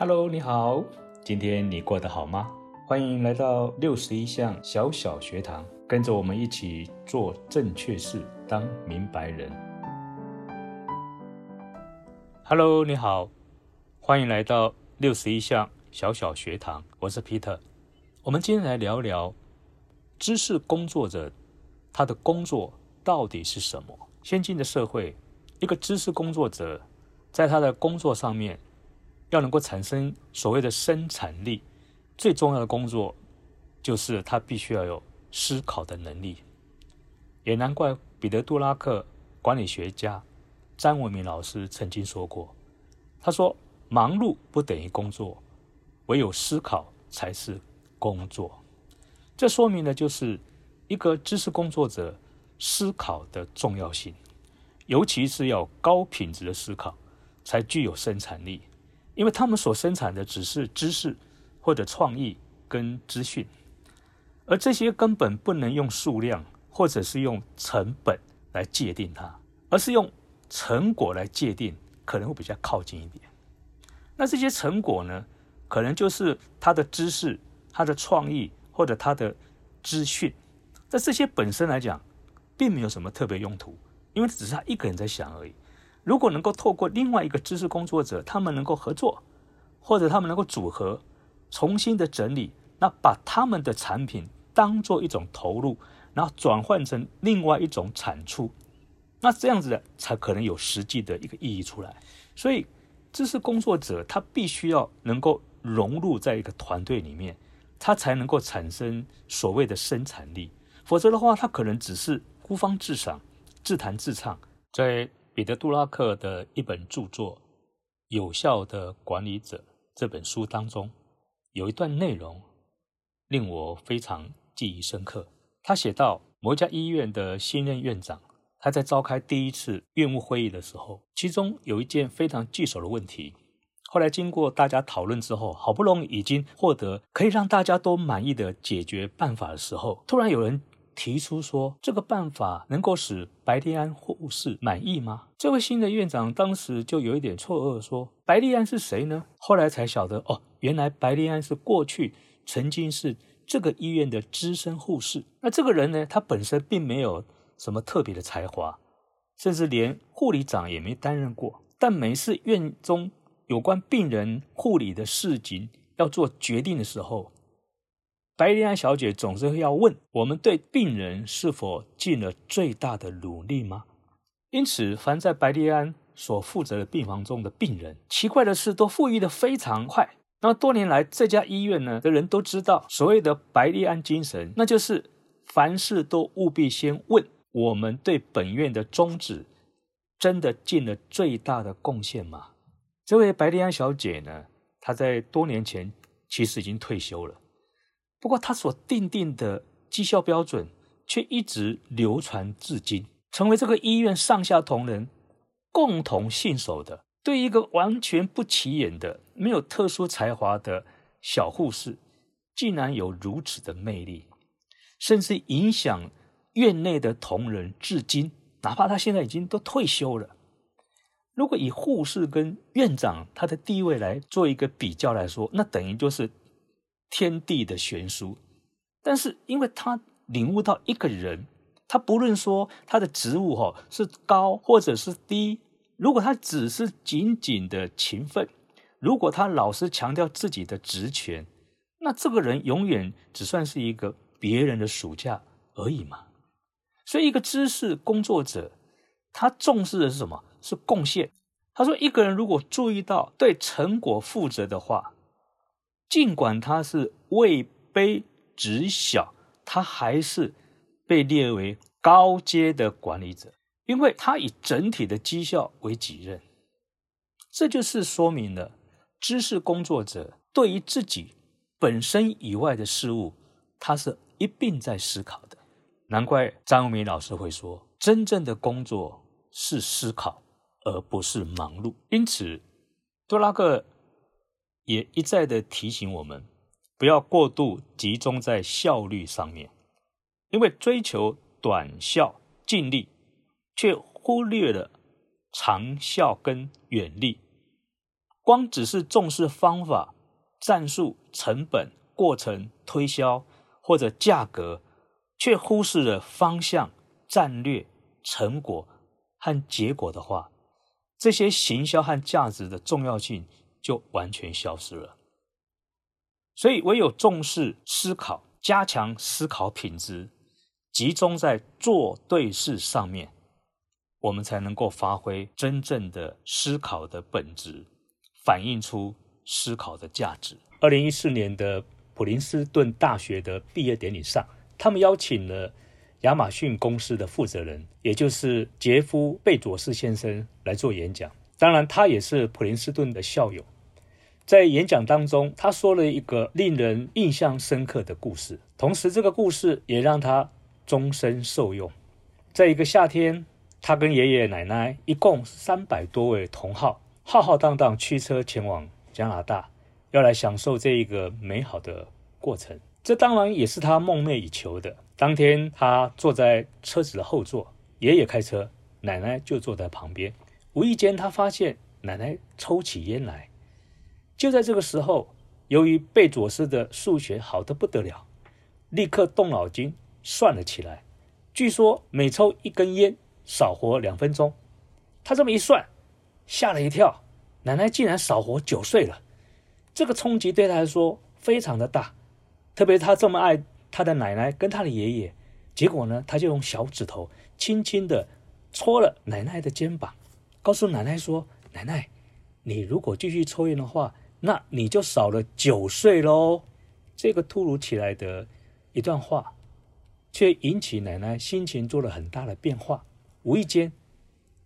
Hello，你好，今天你过得好吗？欢迎来到六十一项小小学堂，跟着我们一起做正确事，当明白人。Hello，你好，欢迎来到六十一项小小学堂，我是 Peter。我们今天来聊聊知识工作者他的工作到底是什么？先进的社会，一个知识工作者在他的工作上面。要能够产生所谓的生产力，最重要的工作就是他必须要有思考的能力。也难怪彼得·杜拉克管理学家詹文明老师曾经说过：“他说，忙碌不等于工作，唯有思考才是工作。”这说明的就是一个知识工作者思考的重要性，尤其是要高品质的思考，才具有生产力。因为他们所生产的只是知识或者创意跟资讯，而这些根本不能用数量或者是用成本来界定它，而是用成果来界定，可能会比较靠近一点。那这些成果呢，可能就是他的知识、他的创意或者他的资讯。在这些本身来讲，并没有什么特别用途，因为只是他一个人在想而已。如果能够透过另外一个知识工作者，他们能够合作，或者他们能够组合，重新的整理，那把他们的产品当做一种投入，然后转换成另外一种产出，那这样子的才可能有实际的一个意义出来。所以，知识工作者他必须要能够融入在一个团队里面，他才能够产生所谓的生产力。否则的话，他可能只是孤芳自赏、自弹自唱，在。彼得·杜拉克的一本著作《有效的管理者》这本书当中，有一段内容令我非常记忆深刻。他写到，某家医院的新任院长，他在召开第一次院务会议的时候，其中有一件非常棘手的问题。后来经过大家讨论之后，好不容易已经获得可以让大家都满意的解决办法的时候，突然有人。提出说这个办法能够使白利安护士满意吗？这位新的院长当时就有一点错愕，说：“白利安是谁呢？”后来才晓得，哦，原来白利安是过去曾经是这个医院的资深护士。那这个人呢，他本身并没有什么特别的才华，甚至连护理长也没担任过。但每次院中有关病人护理的事情要做决定的时候，白丽安小姐总是要问我们对病人是否尽了最大的努力吗？因此，凡在白丽安所负责的病房中的病人，奇怪的是都复愈的非常快。那么多年来，这家医院呢的人都知道，所谓的白丽安精神，那就是凡事都务必先问我们对本院的宗旨真的尽了最大的贡献吗？这位白丽安小姐呢，她在多年前其实已经退休了。不过，他所定定的绩效标准却一直流传至今，成为这个医院上下同仁共同信守的。对一个完全不起眼的、没有特殊才华的小护士，竟然有如此的魅力，甚至影响院内的同仁至今。哪怕他现在已经都退休了，如果以护士跟院长他的地位来做一个比较来说，那等于就是。天地的悬殊，但是因为他领悟到一个人，他不论说他的职务哈是高或者是低，如果他只是仅仅的勤奋，如果他老是强调自己的职权，那这个人永远只算是一个别人的暑假而已嘛。所以，一个知识工作者，他重视的是什么？是贡献。他说，一个人如果注意到对成果负责的话。尽管他是位卑职小，他还是被列为高阶的管理者，因为他以整体的绩效为己任。这就是说明了知识工作者对于自己本身以外的事物，他是一并在思考的。难怪张永明老师会说，真正的工作是思考，而不是忙碌。因此，多拉克。也一再的提醒我们，不要过度集中在效率上面，因为追求短效尽力，却忽略了长效跟远力。光只是重视方法、战术、成本、过程、推销或者价格，却忽视了方向、战略、成果和结果的话，这些行销和价值的重要性就完全消失了。所以，唯有重视思考，加强思考品质，集中在做对事上面，我们才能够发挥真正的思考的本质，反映出思考的价值。二零一四年的普林斯顿大学的毕业典礼上，他们邀请了亚马逊公司的负责人，也就是杰夫·贝佐斯先生来做演讲。当然，他也是普林斯顿的校友。在演讲当中，他说了一个令人印象深刻的故事，同时这个故事也让他终身受用。在一个夏天，他跟爷爷奶奶一共三百多位同好，浩浩荡荡驱车前往加拿大，要来享受这一个美好的过程。这当然也是他梦寐以求的。当天，他坐在车子的后座，爷爷开车，奶奶就坐在旁边。无意间，他发现奶奶抽起烟来。就在这个时候，由于贝佐斯的数学好得不得了，立刻动脑筋算了起来。据说每抽一根烟少活两分钟。他这么一算，吓了一跳，奶奶竟然少活九岁了。这个冲击对他来说非常的大，特别他这么爱他的奶奶跟他的爷爷，结果呢，他就用小指头轻轻的戳了奶奶的肩膀，告诉奶奶说：“奶奶，你如果继续抽烟的话。”那你就少了九岁喽！这个突如其来的一段话，却引起奶奶心情做了很大的变化。无意间，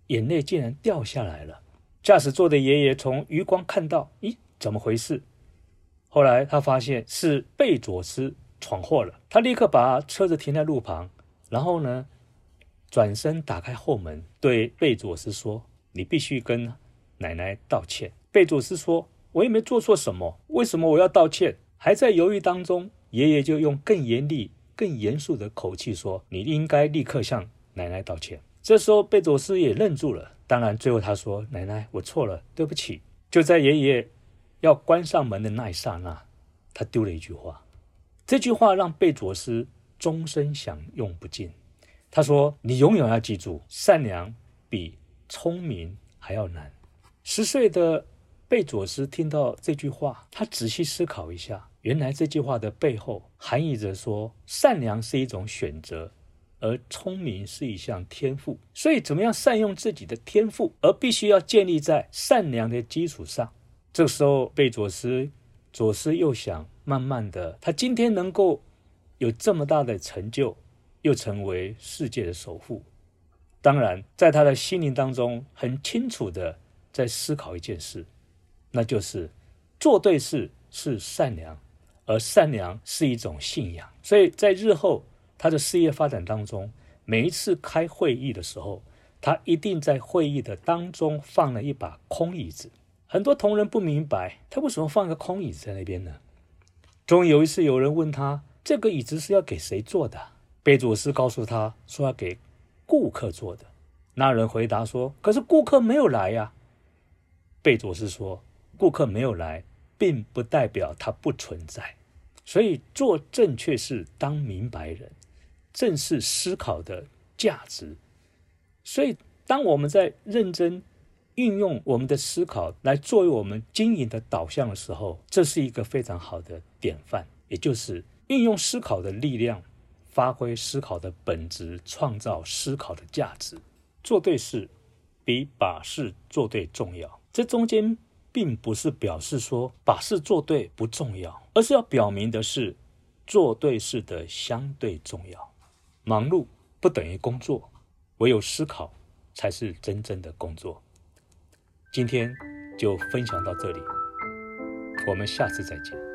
眼泪竟然掉下来了。驾驶座的爷爷从余光看到，咦，怎么回事？后来他发现是贝佐斯闯祸了。他立刻把车子停在路旁，然后呢，转身打开后门，对贝佐斯说：“你必须跟奶奶道歉。”贝佐斯说。我也没做错什么，为什么我要道歉？还在犹豫当中，爷爷就用更严厉、更严肃的口气说：“你应该立刻向奶奶道歉。”这时候，贝佐斯也愣住了。当然，最后他说：“奶奶，我错了，对不起。”就在爷爷要关上门的那一刹那，他丢了一句话。这句话让贝佐斯终身享用不尽。他说：“你永远要记住，善良比聪明还要难。”十岁的。贝佐斯听到这句话，他仔细思考一下，原来这句话的背后含义着说，善良是一种选择，而聪明是一项天赋。所以，怎么样善用自己的天赋，而必须要建立在善良的基础上。这时候，贝佐斯左思右想，慢慢的，他今天能够有这么大的成就，又成为世界的首富。当然，在他的心灵当中，很清楚的在思考一件事。那就是做对事是善良，而善良是一种信仰。所以在日后他的事业发展当中，每一次开会议的时候，他一定在会议的当中放了一把空椅子。很多同仁不明白，他为什么放一个空椅子在那边呢？终于有一次，有人问他：“这个椅子是要给谁坐的？”贝佐斯告诉他说：“要给顾客坐的。”那人回答说：“可是顾客没有来呀。”贝佐斯说。顾客没有来，并不代表他不存在，所以做正确事，当明白人，正是思考的价值。所以，当我们在认真运用我们的思考来作为我们经营的导向的时候，这是一个非常好的典范。也就是运用思考的力量，发挥思考的本质，创造思考的价值。做对事比把事做对重要。这中间。并不是表示说把事做对不重要，而是要表明的是做对事的相对重要。忙碌不等于工作，唯有思考才是真正的工作。今天就分享到这里，我们下次再见。